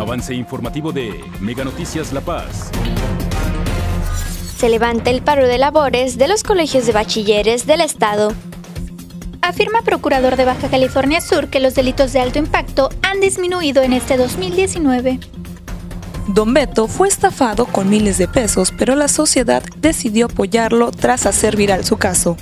Avance informativo de Mega Noticias La Paz. Se levanta el paro de labores de los colegios de bachilleres del Estado. Afirma procurador de Baja California Sur que los delitos de alto impacto han disminuido en este 2019. Don Beto fue estafado con miles de pesos, pero la sociedad decidió apoyarlo tras hacer viral su caso.